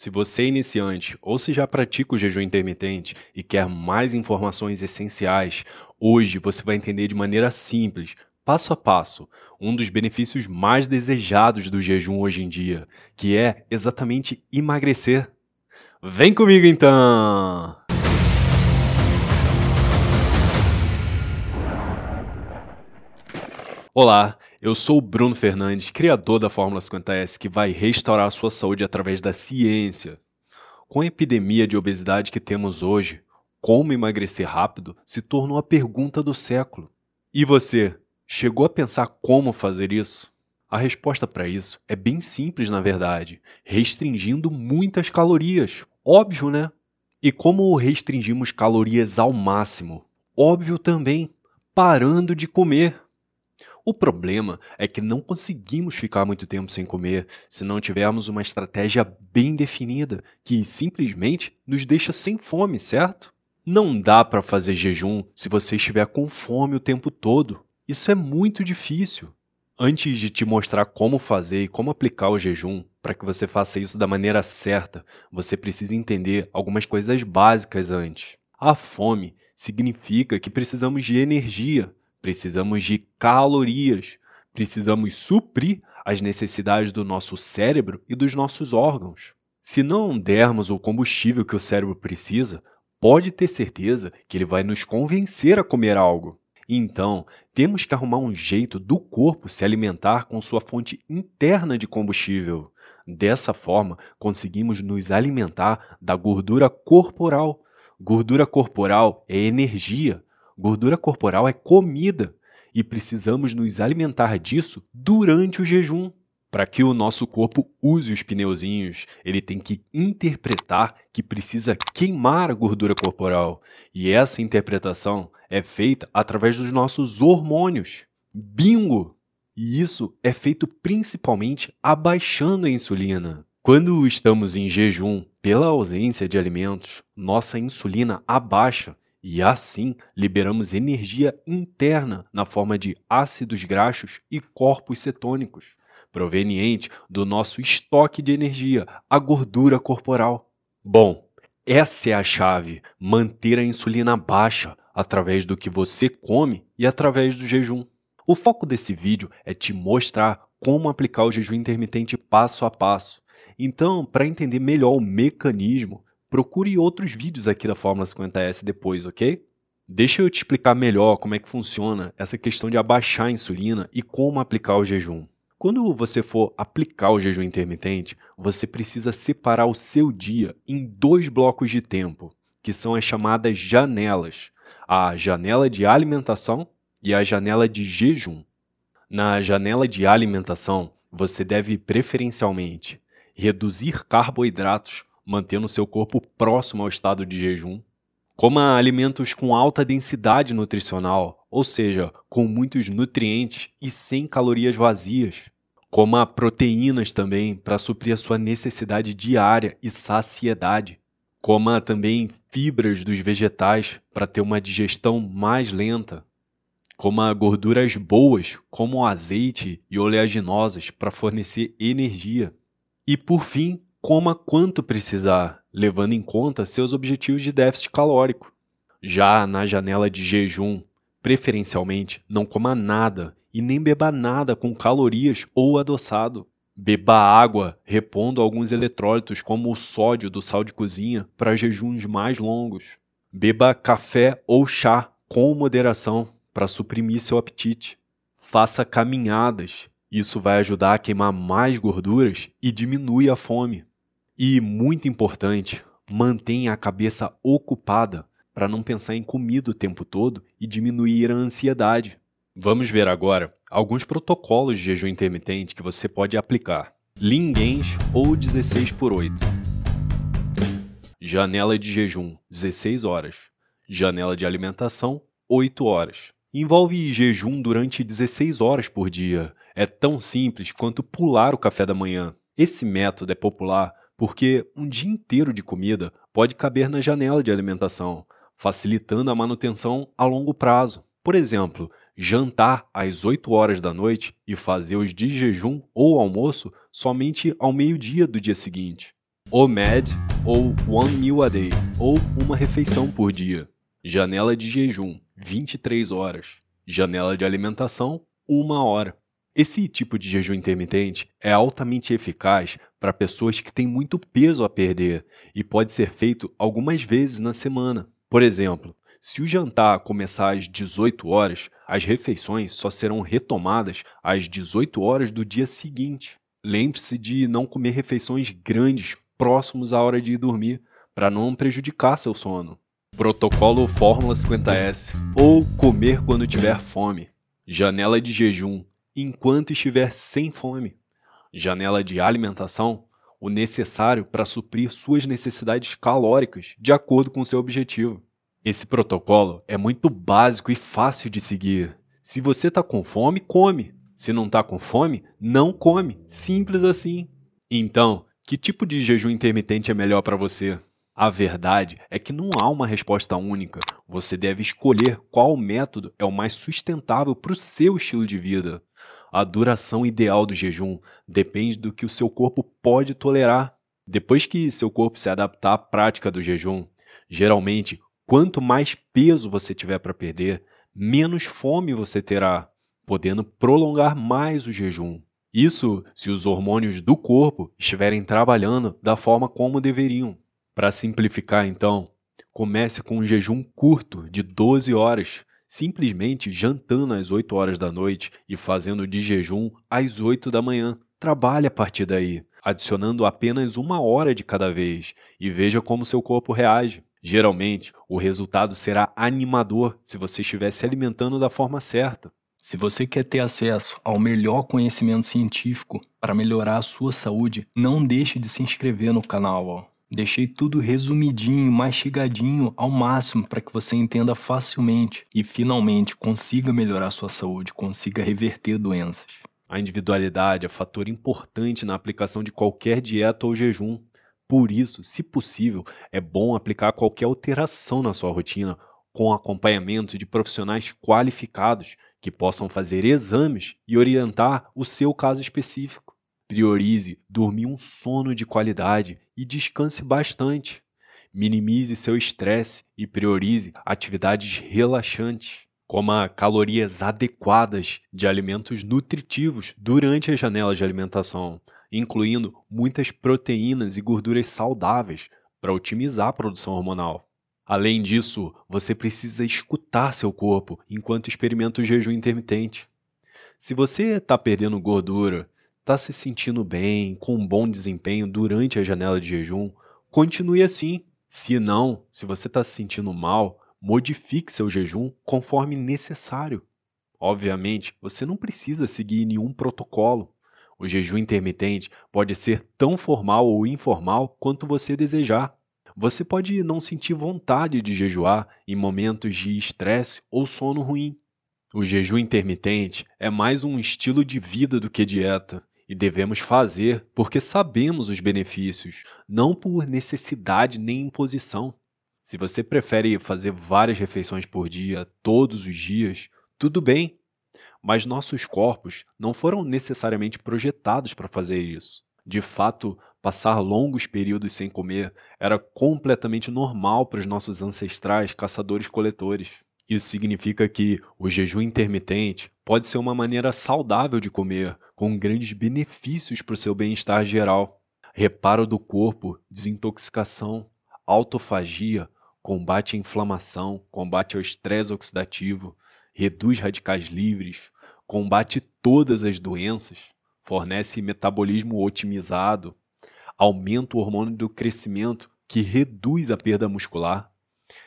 Se você é iniciante ou se já pratica o jejum intermitente e quer mais informações essenciais, hoje você vai entender de maneira simples, passo a passo, um dos benefícios mais desejados do jejum hoje em dia, que é exatamente emagrecer. Vem comigo então! Olá, eu sou o Bruno Fernandes, criador da Fórmula 50S, que vai restaurar a sua saúde através da ciência. Com a epidemia de obesidade que temos hoje, como emagrecer rápido se tornou a pergunta do século. E você, chegou a pensar como fazer isso? A resposta para isso é bem simples, na verdade, restringindo muitas calorias. Óbvio, né? E como restringimos calorias ao máximo? Óbvio também, parando de comer. O problema é que não conseguimos ficar muito tempo sem comer se não tivermos uma estratégia bem definida que simplesmente nos deixa sem fome, certo? Não dá para fazer jejum se você estiver com fome o tempo todo. Isso é muito difícil. Antes de te mostrar como fazer e como aplicar o jejum, para que você faça isso da maneira certa, você precisa entender algumas coisas básicas antes. A fome significa que precisamos de energia, Precisamos de calorias. Precisamos suprir as necessidades do nosso cérebro e dos nossos órgãos. Se não dermos o combustível que o cérebro precisa, pode ter certeza que ele vai nos convencer a comer algo. Então, temos que arrumar um jeito do corpo se alimentar com sua fonte interna de combustível. Dessa forma, conseguimos nos alimentar da gordura corporal. Gordura corporal é energia, Gordura corporal é comida e precisamos nos alimentar disso durante o jejum. Para que o nosso corpo use os pneuzinhos, ele tem que interpretar que precisa queimar a gordura corporal. E essa interpretação é feita através dos nossos hormônios. Bingo! E isso é feito principalmente abaixando a insulina. Quando estamos em jejum pela ausência de alimentos, nossa insulina abaixa e assim liberamos energia interna na forma de ácidos graxos e corpos cetônicos, proveniente do nosso estoque de energia, a gordura corporal. Bom, essa é a chave: manter a insulina baixa através do que você come e através do jejum. O foco desse vídeo é te mostrar como aplicar o jejum intermitente passo a passo. Então, para entender melhor o mecanismo, procure outros vídeos aqui da Fórmula 50S depois, ok? Deixa eu te explicar melhor como é que funciona essa questão de abaixar a insulina e como aplicar o jejum. Quando você for aplicar o jejum intermitente, você precisa separar o seu dia em dois blocos de tempo, que são as chamadas janelas: a janela de alimentação e a janela de jejum. Na janela de alimentação, você deve preferencialmente reduzir carboidratos mantendo seu corpo próximo ao estado de jejum. Coma alimentos com alta densidade nutricional, ou seja, com muitos nutrientes e sem calorias vazias. Coma proteínas também para suprir a sua necessidade diária e saciedade. Coma também fibras dos vegetais para ter uma digestão mais lenta. Coma gorduras boas, como azeite e oleaginosas, para fornecer energia. E por fim, coma quanto precisar, levando em conta seus objetivos de déficit calórico. Já na janela de jejum, preferencialmente não coma nada e nem beba nada com calorias ou adoçado. Beba água, repondo alguns eletrólitos como o sódio do sal de cozinha para jejuns mais longos. Beba café ou chá com moderação para suprimir seu apetite. Faça caminhadas, isso vai ajudar a queimar mais gorduras e diminui a fome. E, muito importante, mantenha a cabeça ocupada para não pensar em comida o tempo todo e diminuir a ansiedade. Vamos ver agora alguns protocolos de jejum intermitente que você pode aplicar. Linguens ou 16 por 8. Janela de jejum 16 horas. Janela de alimentação 8 horas. Envolve jejum durante 16 horas por dia. É tão simples quanto pular o café da manhã. Esse método é popular porque um dia inteiro de comida pode caber na janela de alimentação, facilitando a manutenção a longo prazo. Por exemplo, jantar às 8 horas da noite e fazer os de jejum ou almoço somente ao meio-dia do dia seguinte. OMAD ou One Meal a Day, ou uma refeição por dia. Janela de jejum, 23 horas. Janela de alimentação, 1 hora. Esse tipo de jejum intermitente é altamente eficaz para pessoas que têm muito peso a perder e pode ser feito algumas vezes na semana. Por exemplo, se o jantar começar às 18 horas, as refeições só serão retomadas às 18 horas do dia seguinte. Lembre-se de não comer refeições grandes próximos à hora de ir dormir, para não prejudicar seu sono. Protocolo Fórmula 50S ou comer quando tiver fome. Janela de jejum enquanto estiver sem fome. Janela de alimentação o necessário para suprir suas necessidades calóricas de acordo com seu objetivo. Esse protocolo é muito básico e fácil de seguir. Se você está com fome, come. Se não está com fome, não come. Simples assim. Então, que tipo de jejum intermitente é melhor para você? A verdade é que não há uma resposta única. Você deve escolher qual método é o mais sustentável para o seu estilo de vida. A duração ideal do jejum depende do que o seu corpo pode tolerar. Depois que seu corpo se adaptar à prática do jejum, geralmente Quanto mais peso você tiver para perder, menos fome você terá, podendo prolongar mais o jejum. Isso se os hormônios do corpo estiverem trabalhando da forma como deveriam. Para simplificar, então, comece com um jejum curto de 12 horas, simplesmente jantando às 8 horas da noite e fazendo de jejum às 8 da manhã. Trabalhe a partir daí, adicionando apenas uma hora de cada vez e veja como seu corpo reage. Geralmente, o resultado será animador se você estiver se alimentando da forma certa. Se você quer ter acesso ao melhor conhecimento científico para melhorar a sua saúde, não deixe de se inscrever no canal. Deixei tudo resumidinho, mastigadinho ao máximo para que você entenda facilmente e finalmente consiga melhorar sua saúde, consiga reverter doenças. A individualidade é fator importante na aplicação de qualquer dieta ou jejum. Por isso, se possível, é bom aplicar qualquer alteração na sua rotina com acompanhamento de profissionais qualificados que possam fazer exames e orientar o seu caso específico. Priorize dormir um sono de qualidade e descanse bastante. Minimize seu estresse e priorize atividades relaxantes. Coma calorias adequadas de alimentos nutritivos durante as janelas de alimentação incluindo muitas proteínas e gorduras saudáveis para otimizar a produção hormonal. Além disso, você precisa escutar seu corpo enquanto experimenta o jejum intermitente. Se você está perdendo gordura, está se sentindo bem, com um bom desempenho durante a janela de jejum, continue assim. Se não, se você está se sentindo mal, modifique seu jejum conforme necessário. Obviamente, você não precisa seguir nenhum protocolo. O jejum intermitente pode ser tão formal ou informal quanto você desejar. Você pode não sentir vontade de jejuar em momentos de estresse ou sono ruim. O jejum intermitente é mais um estilo de vida do que dieta e devemos fazer porque sabemos os benefícios, não por necessidade nem imposição. Se você prefere fazer várias refeições por dia, todos os dias, tudo bem, mas nossos corpos não foram necessariamente projetados para fazer isso. De fato, passar longos períodos sem comer era completamente normal para os nossos ancestrais caçadores-coletores. Isso significa que o jejum intermitente pode ser uma maneira saudável de comer, com grandes benefícios para o seu bem-estar geral. Reparo do corpo, desintoxicação, autofagia, combate à inflamação, combate ao estresse oxidativo, reduz radicais livres, combate todas as doenças, fornece metabolismo otimizado, aumenta o hormônio do crescimento que reduz a perda muscular,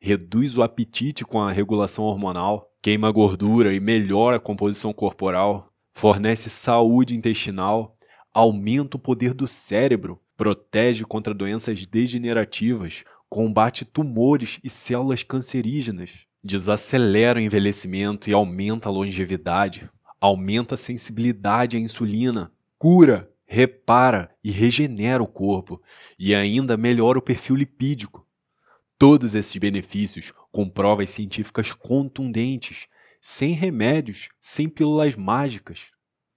reduz o apetite com a regulação hormonal, queima gordura e melhora a composição corporal, fornece saúde intestinal, aumenta o poder do cérebro, protege contra doenças degenerativas, combate tumores e células cancerígenas, desacelera o envelhecimento e aumenta a longevidade, aumenta a sensibilidade à insulina, cura, repara e regenera o corpo e ainda melhora o perfil lipídico. Todos esses benefícios com provas científicas contundentes, sem remédios, sem pílulas mágicas.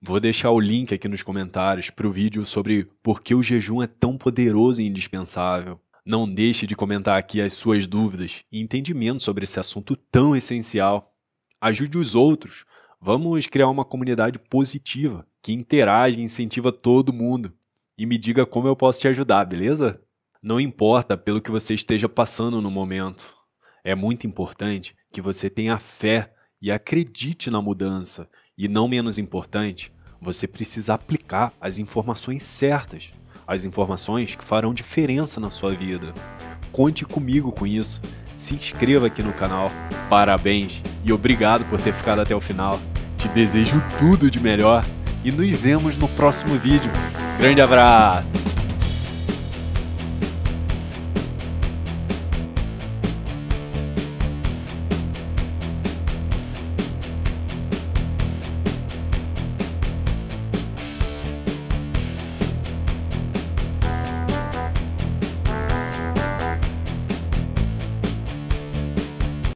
Vou deixar o link aqui nos comentários para o vídeo sobre por que o jejum é tão poderoso e indispensável. Não deixe de comentar aqui as suas dúvidas e entendimentos sobre esse assunto tão essencial. Ajude os outros. Vamos criar uma comunidade positiva que interage e incentiva todo mundo. E me diga como eu posso te ajudar, beleza? Não importa pelo que você esteja passando no momento. É muito importante que você tenha fé e acredite na mudança. E não menos importante, você precisa aplicar as informações certas, as informações que farão diferença na sua vida. Conte comigo com isso. Se inscreva aqui no canal. Parabéns e obrigado por ter ficado até o final. Te desejo tudo de melhor e nos vemos no próximo vídeo. Grande abraço!